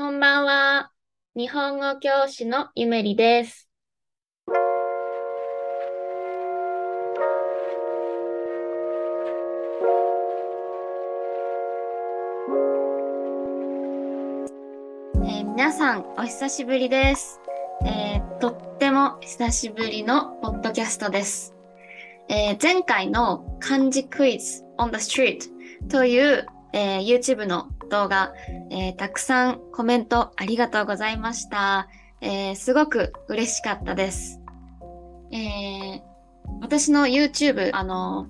こんばんは。日本語教師のゆめりです。えー皆さん、お久しぶりです。えーとっても久しぶりのポッドキャストです。えー前回の漢字クイズ on the street という、えー YouTube の動画、えーたくさんコメントありがとうございました。えーすごく嬉しかったです。えー私の YouTube、あの、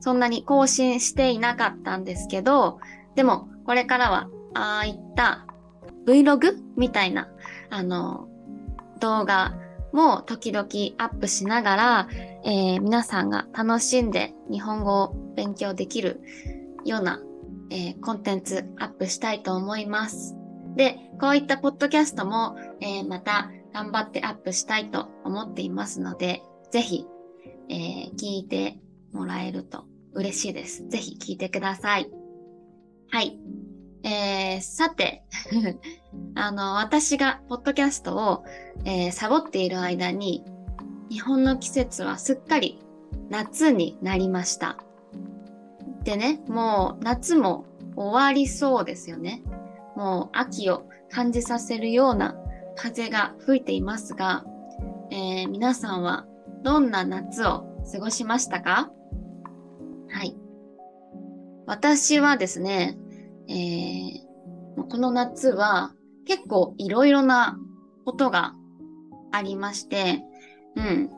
そんなに更新していなかったんですけど、でもこれからは、ああいった Vlog みたいな、あの、動画も時々アップしながら、えー皆さんが楽しんで日本語を勉強できるような、えーコンテンツアップしたいと思います。で、こういったポッドキャストも、えーまた頑張ってアップしたいと思っていますので、ぜひ、えー聞いてもらえると嬉しいです。ぜひ聞いてください。はい。えーさて、あの、私がポッドキャストを、えーサボっている間に、日本の季節はすっかり夏になりました。でね、もう夏も終わりそうですよね。もう秋を感じさせるような風が吹いていますが、えー皆さんはどんな夏を過ごしましたか？はい。私はですね、えーこの夏は結構いろいろなことがありまして、うん。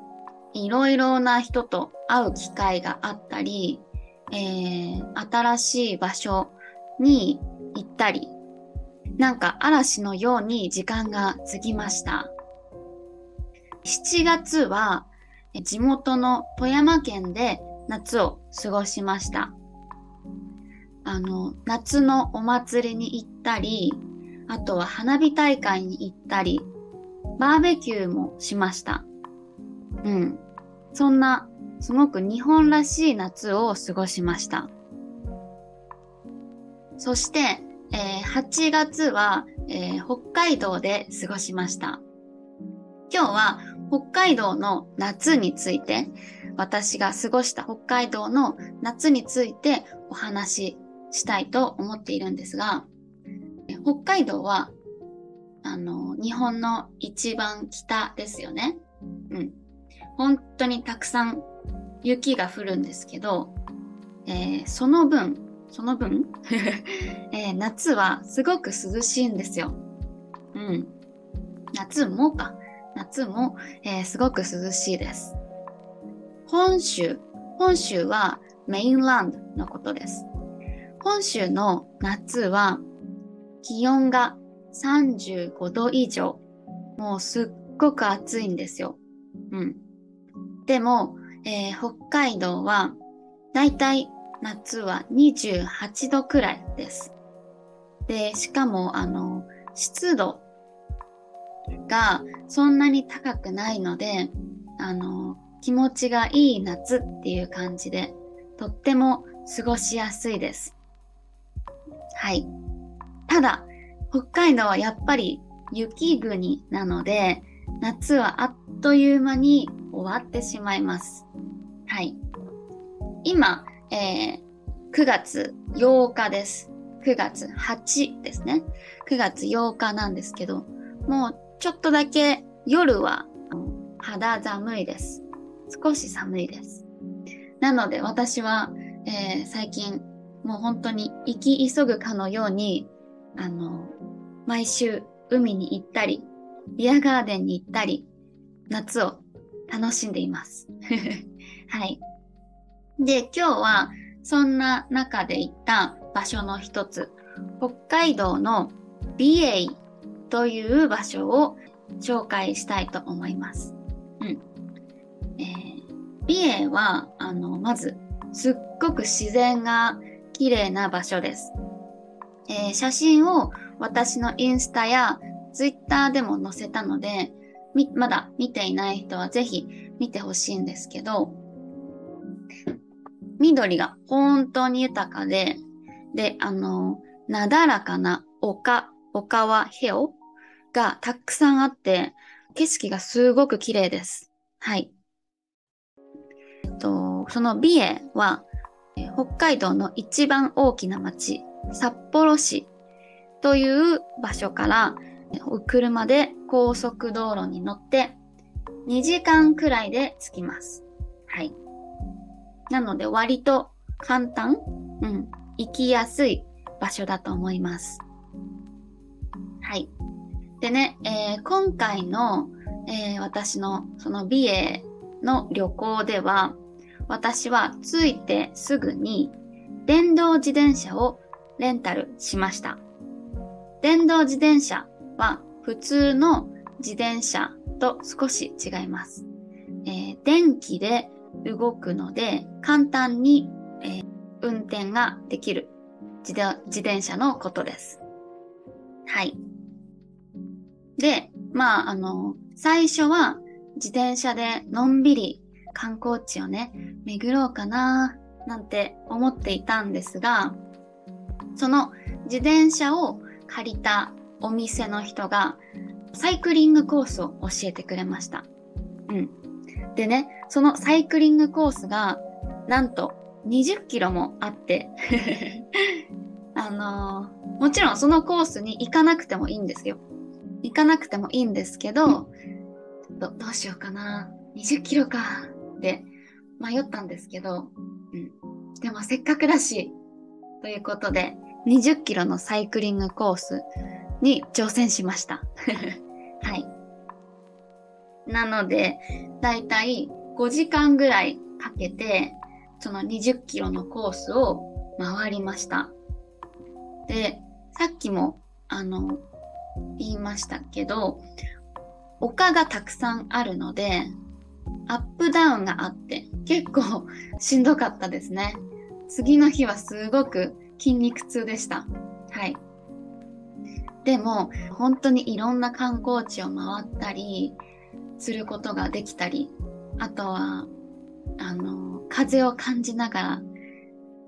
いろいろな人と会う機会があったり、えー新しい場所に行ったり、なんか嵐のように時間が過ぎました。7月は地元の富山県で夏を過ごしました。あの、夏のお祭りに行ったり、あとは花火大会に行ったり、バーベキューもしました。うん。そんな、すごく日本らしい夏を過ごしました。そして、えー8月は、えー北海道で過ごしました。今日は北海道の夏について、私が過ごした北海道の夏についてお話ししたいと思っているんですが、北海道は、あの、日本の一番北ですよね。うん。本当にたくさん雪が降るんですけど、えーその分、その分、えー夏はすごく涼しいんですよ。うん。夏もか。夏も、えーすごく涼しいです。本州、本州はメインランドのことです。本州の夏は気温が35度以上。もうすっごく暑いんですよ。うん。でも、えー北海道はだいたい夏は28度くらいです。で、しかも、あの、湿度がそんなに高くないので、あの、気持ちがいい夏っていう感じで、とっても過ごしやすいです。はい。ただ、北海道はやっぱり雪国なので、夏はあっという間に終わってしまいます。はい。今、えー9月8日です。9月8ですね。9月8日なんですけど、もうちょっとだけ夜は肌寒いです。少し寒いです。なので私は、えー最近もう本当に生き急ぐかのように、あの、毎週海に行ったり、ビアガーデンに行ったり、夏を楽しんでいます。はい。で、今日はそんな中で行った場所の一つ、北海道の美瑛という場所を紹介したいと思います。うん。えー美瑛は、あの、まず、すっごく自然が綺麗な場所です。えー写真を私のインスタやツイッターでも載せたので、まだ見ていない人はぜひ見てほしいんですけど、緑が本当に豊かで、で、あの、なだらかな丘オカワヘオがたくさんあって、景色がすごく綺麗です。はい。と、その美瑛は、北海道の一番大きな町、札幌市という場所から、車で高速道路に乗って2時間くらいで着きます。はい。なので割と簡単、うん、行きやすい場所だと思います。はい。でね、えー今回の、えー私のその美瑛の旅行では、私は着いてすぐに電動自転車をレンタルしました。電動自転車は普通の自転車と少し違います。えー電気で動くので簡単に、えー運転ができる自自転車のことです。はい。で、まあ、あの、最初は自転車でのんびり観光地をね、巡ろうかな、なんて思っていたんですが、その自転車を借りたお店の人がサイクリングコースを教えてくれました。うん。でね、そのサイクリングコースがなんと20キロもあって、あのーもちろんそのコースに行かなくてもいいんですよ。行かなくてもいいんですけど、ちょっとどうしようかな。20キロか。って迷ったんですけど、うん。でもせっかくだし、ということで、20キロのサイクリングコースに挑戦しました。はい。なので、だいたい5時間ぐらいかけて、その20キロのコースを回りました。で、さっきも、あの、言いましたけど、丘がたくさんあるので、アップダウンがあって、結構しんどかったですね。次の日はすごく筋肉痛でした。でも、本当にいろんな観光地を回ったりすることができたり、あとは、あの、風を感じながら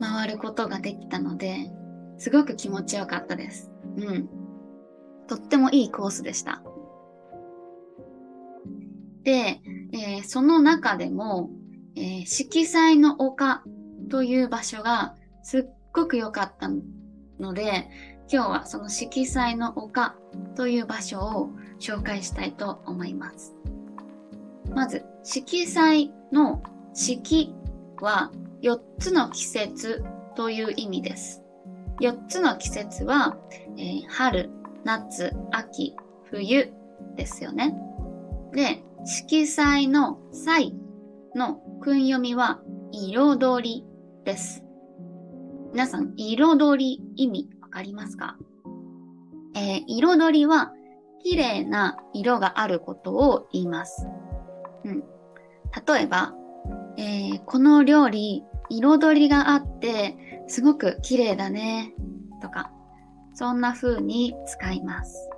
回ることができたので、すごく気持ちよかったです。うん。とってもいいコースでした。で、えーその中でも、えー色彩の丘という場所がすっごく良かったので、今日はその色彩の丘という場所を紹介したいと思います。まず、色彩の色は4つの季節という意味です。4つの季節は、えー春、夏、秋、冬ですよね。で、色彩の彩の訓読みは彩りです。皆さん、彩り意味わかりますか、えー彩りは綺麗な色があることを言います。うん。例えば、えーこの料理、彩りがあって、すごく綺麗だね、とか、そんな風に使います。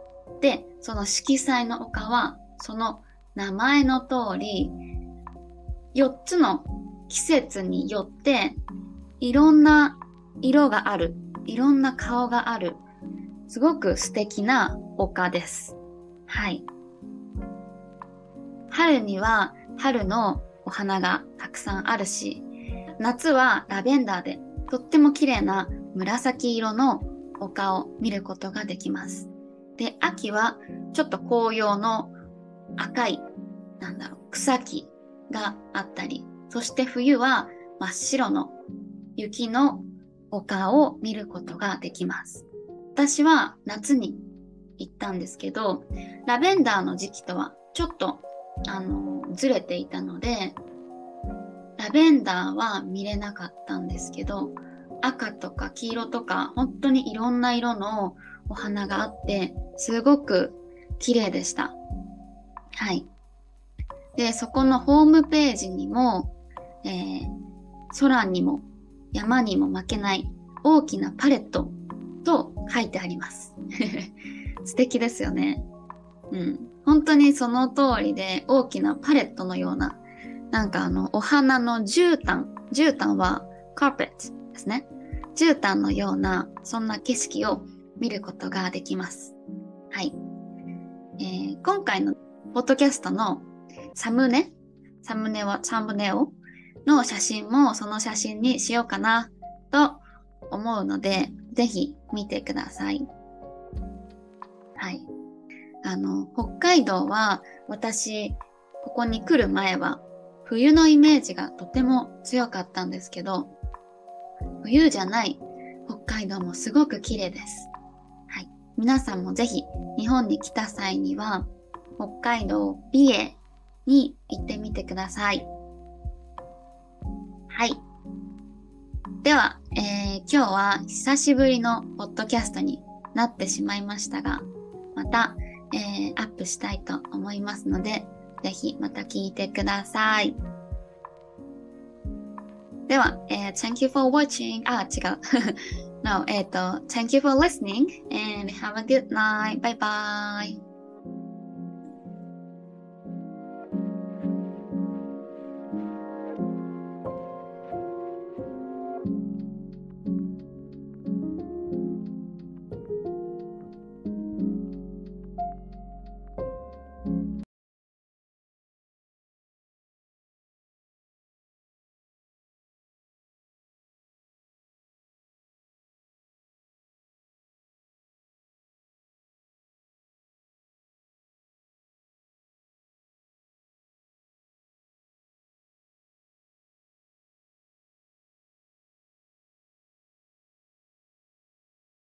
で、その色彩の丘は、その名前の通り、4つの季節によって、いろんな色がある、いろんな顔がある、すごく素敵な丘です。はい。春には春のお花がたくさんあるし、夏はラベンダーでとっても綺麗な紫色の丘を見ることができます。で、秋はちょっと紅葉の赤い、なんだろう、草木があったり、そして冬は真っ白の雪の丘を見ることができます。私は夏に行ったんですけど、ラベンダーの時期とはちょっと、あの、ずれていたので、ラベンダーは見れなかったんですけど、赤とか黄色とか、本当にいろんな色のお花があって、すごく綺麗でした。はい。で、そこのホームページにも、えー空にも山にも負けない大きなパレットと書いてあります。素敵ですよね。うん。本当にその通りで大きなパレットのような、なんかあの、お花の絨毯。絨毯はカーペットですね。絨毯のような、そんな景色を見ることができます。はい。えー、今回のポッドキャストのサムネ、サムネはサムネオの写真もその写真にしようかなと思うので、ぜひ見てください。はい。あの、北海道は私、ここに来る前は冬のイメージがとても強かったんですけど、冬じゃない北海道もすごく綺麗です。はい。皆さんもぜひ日本に来た際には北海道美瑛に行ってみてください。はい。では、えー、今日は久しぶりのポッドキャストになってしまいましたが、また、えー、アップしたいと思いますので、ぜひまた聞いてください。では、えー、Thank you for watching. あ、違う。no, えっと、Thank you for listening and have a good night. Bye bye.